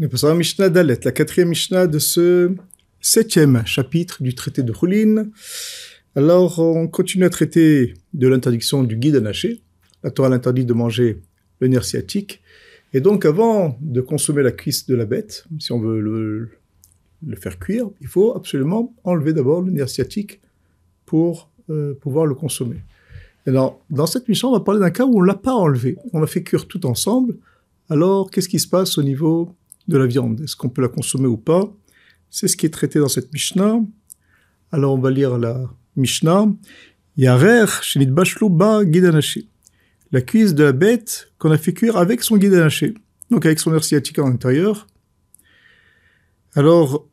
Nous passons à Mishnah Dalet, la quatrième Mishnah de ce septième chapitre du traité de Choulin. Alors, on continue à traiter de l'interdiction du guide anaché. La Torah l'interdit de manger le nerf sciatique. Et donc, avant de consommer la cuisse de la bête, si on veut le, faire cuire, il faut absolument enlever d'abord le nerf sciatique pour euh, pouvoir le consommer. Alors, dans cette mission, on va parler d'un cas où on l'a pas enlevé. On l'a fait cuire tout ensemble. Alors, qu'est-ce qui se passe au niveau de la viande Est-ce qu'on peut la consommer ou pas? C'est ce qui est traité dans cette Mishnah. Alors, on va lire la Mishnah. Yarer ba guidanaché. La cuisse de la bête qu'on a fait cuire avec son guidanaché. Donc, avec son nerf sciatique à l'intérieur. Alors,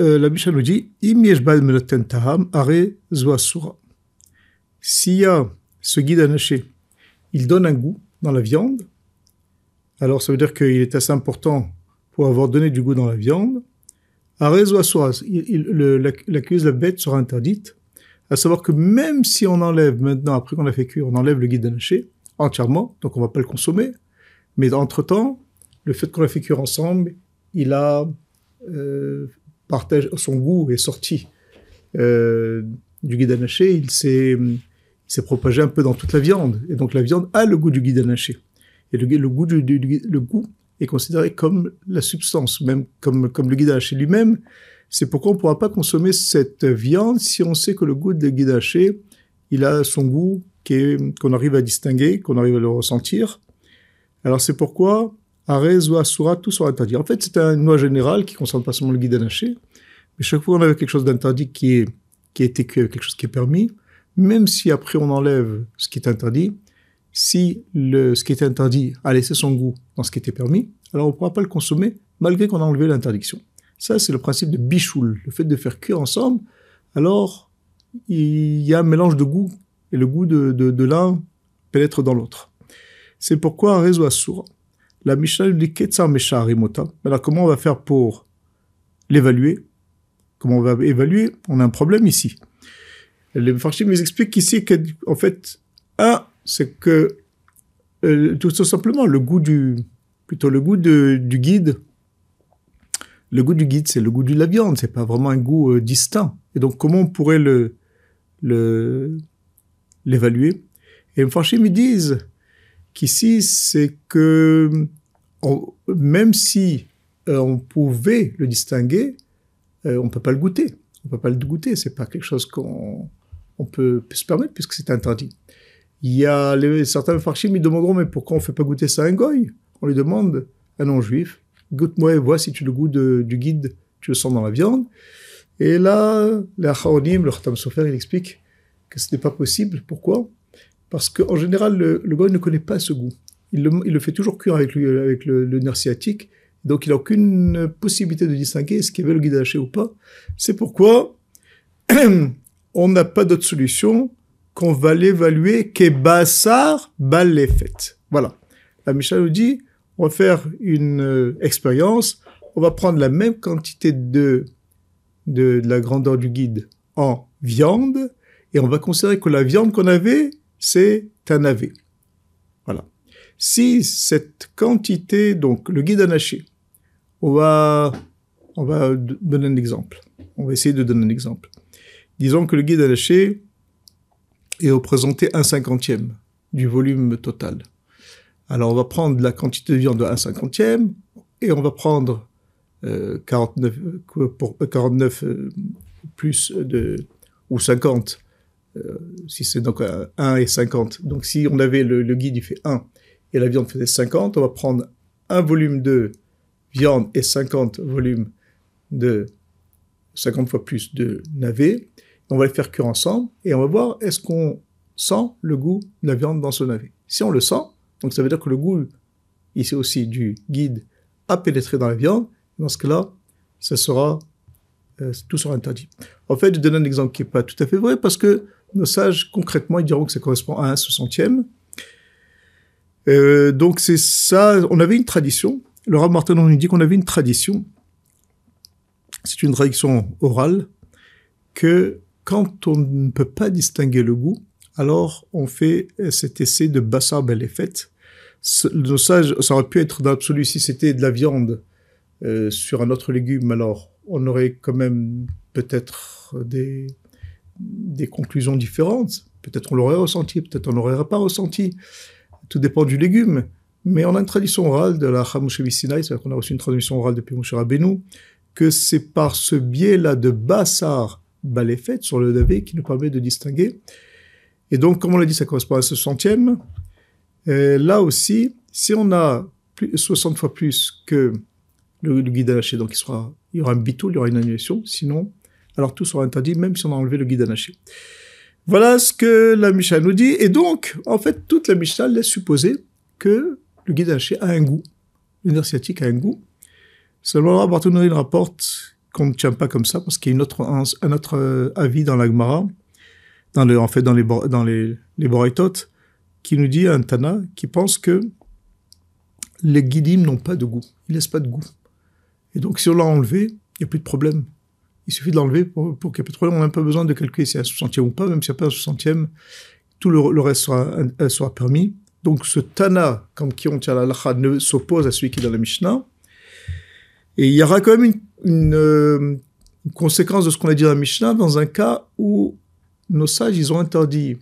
euh, la Mishnah nous dit Im taham are s'il y a ce guide anaché, il donne un goût dans la viande, alors ça veut dire qu'il est assez important pour avoir donné du goût dans la viande. À raison la, cuisse de la bête sera interdite. À savoir que même si on enlève maintenant, après qu'on a fait cuire, on enlève le guide anaché entièrement, donc on va pas le consommer. Mais entre-temps, le fait qu'on a fait cuire ensemble, il a euh, partagé, son goût est sorti euh, du guide anaché, il s'est s'est propagé un peu dans toute la viande. Et donc la viande a le goût du guide anaché. Et le, goût du, le goût est considéré comme la substance, même comme, comme le guide anaché lui-même. C'est pourquoi on ne pourra pas consommer cette viande si on sait que le goût de guide anaché, il a son goût qu'on arrive à distinguer, qu'on arrive à le ressentir. Alors c'est pourquoi Arez ou Asura, tout sera interdit. En fait, c'est une loi générale qui ne concerne pas seulement le guide anaché, mais chaque fois qu'on a quelque chose d'interdit qui est, qui est quelque chose qui est permis, même si après on enlève ce qui est interdit, si le, ce qui est interdit a laissé son goût dans ce qui était permis, alors on ne pourra pas le consommer malgré qu'on a enlevé l'interdiction. Ça, c'est le principe de bichoul, le fait de faire cuire ensemble. Alors, il y a un mélange de goût et le goût de, de, l'un pénètre dans l'autre. C'est pourquoi un réseau assour. La Mishnah dit Ketsar Mesha. Alors, comment on va faire pour l'évaluer? Comment on va évaluer? On a un problème ici. Les Farshim nous expliquent qu'ici, en fait, un, c'est que euh, tout simplement le goût du, plutôt le goût du guide. Le goût du guide, c'est le goût de la viande, c'est pas vraiment un goût euh, distinct. Et donc, comment on pourrait le, l'évaluer? Et Farshim, ils disent qu'ici, c'est que même si euh, on pouvait le distinguer, on peut pas le goûter. On peut pas le goûter. C'est pas quelque chose qu'on on peut, se permettre puisque c'est interdit. Il y a les, certains farchim, ils demanderont, mais pourquoi on ne fait pas goûter ça à un goy? On lui demande, un non-juif, goûte-moi et vois si tu le goût du guide, tu le sens dans la viande. Et là, le Khatam Sofer, il explique que ce n'est pas possible. Pourquoi? Parce qu'en général, le, le goy ne connaît pas ce goût. Il le, fait toujours cuire avec, lui, avec le, le nerf sciatique. Donc, il n'a aucune possibilité de distinguer ce qu'il y avait le guide haché ou pas. C'est pourquoi on n'a pas d'autre solution qu'on va l'évaluer qu'Ebassar Balefet. Voilà. La Mishnah nous dit, on va faire une euh, expérience, on va prendre la même quantité de, de, la grandeur du guide en viande, et on va considérer que la viande qu'on avait, c'est un navet. Voilà. Si cette quantité, donc le guide anaché, on va, on va donner un exemple. On va essayer de donner un exemple. Disons que le guide lâché est représenté un cinquantième du volume total. Alors on va prendre la quantité de viande de un cinquantième et on va prendre 49, euh, pour, 49 euh, euh, plus de, ou 50, si c'est donc 1 et 50. Donc si on avait le, guide, il fait 1 et la viande faisait 50, on va prendre un volume de viande et 50 volumes de 50 fois plus de navet on va les faire cuire ensemble et on va voir est-ce qu'on sent le goût de la viande dans ce navet. Si on le sent, donc ça veut dire que le goût ici aussi du guide a pénétré dans la viande. Dans ce cas-là, ça sera euh, tout sera interdit. En fait, je donne un exemple qui n'est pas tout à fait vrai parce que nos sages concrètement ils diront que ça correspond à un soixantième. Euh, donc c'est ça. On avait une tradition. Le Rav Martin nous dit qu'on avait une tradition. C'est une tradition orale que quand on ne peut pas distinguer le goût, alors on fait cet essai de bassar belefet. Nos sages, ça aurait pu être dans l'absolu si c'était de la viande euh, sur un autre légume, alors on aurait quand même peut-être des, conclusions différentes. Peut-être on l'aurait ressenti, peut-être on l'aurait pas ressenti. Tout dépend du légume. Mais on a une tradition orale de la Chamouche Sinai, c'est-à-dire qu'on a reçu une tradition orale depuis Moshe Rabbeinu, que c'est par ce biais-là de Bassar Baléfet sur le Davé qui nous permet de distinguer. Et donc, comme on l'a dit, ça correspond à ce centième. Là aussi, si on a plus, 60 fois plus que le, guide anaché, donc il, sera, il y aura un bitoul, il y aura une annulation. Sinon, alors tout sera interdit, même si on a enlevé le guide anaché. Voilà ce que la Mishnah nous dit. Et donc, en fait, toute la Mishnah laisse supposer que le guide anaché a un goût. Le a un goût. Seulement, Barthélémy rapporte qu'on ne tient pas comme ça, parce qu'il y a un, autre euh, avis dans l'Agmara, dans le, en fait, dans les, dans les, les qui nous dit un Tana qui pense que les guidim n'ont pas de goût. Ils laissent pas de goût. Et donc, si on l'a enlevé, il n'y a plus de problème. Il suffit de l'enlever pour, qu'il n'y ait plus de problème. On n'a pas besoin de calculer si c'est un soixantième ou pas, même s'il n'y a pas un soixantième, tout le, reste sera, sera, permis. Donc, ce Tana, comme qui on tient la lacha, ne s'oppose à celui qui est dans la Mishnah. Et il y aura quand même une, euh, une, conséquence de ce qu'on a dit dans la Mishnah dans un cas où nos sages, ils ont interdit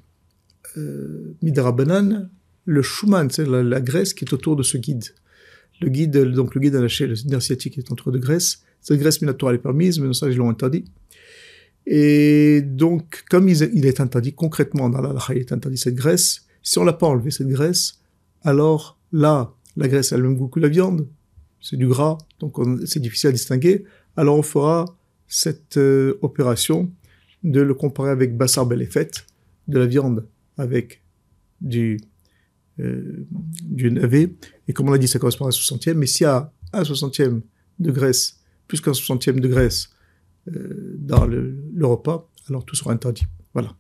euh, Midrabanan, le Schumann, c'est la, graisse qui est autour de ce guide. Le guide, donc le guide lâché, le nerf sciatique est entouré de graisse. Cette graisse minatoire est permise, mais nos sages l'ont interdit. Et donc, comme il est interdit concrètement dans la il est interdit cette graisse, si on l'a pas enlevé cette graisse, alors là, la graisse a le même goût que la viande, c'est du gras, donc c'est difficile à distinguer. Alors on fera cette euh, opération de le comparer avec Bassar Belefet, de la viande avec du, euh, du navet. Et comme on l'a dit, ça correspond à un soixantième. Mais s'il y a un soixantième de graisse, plus qu'un soixantième de graisse euh, dans le, le repas, alors tout sera interdit. Voilà.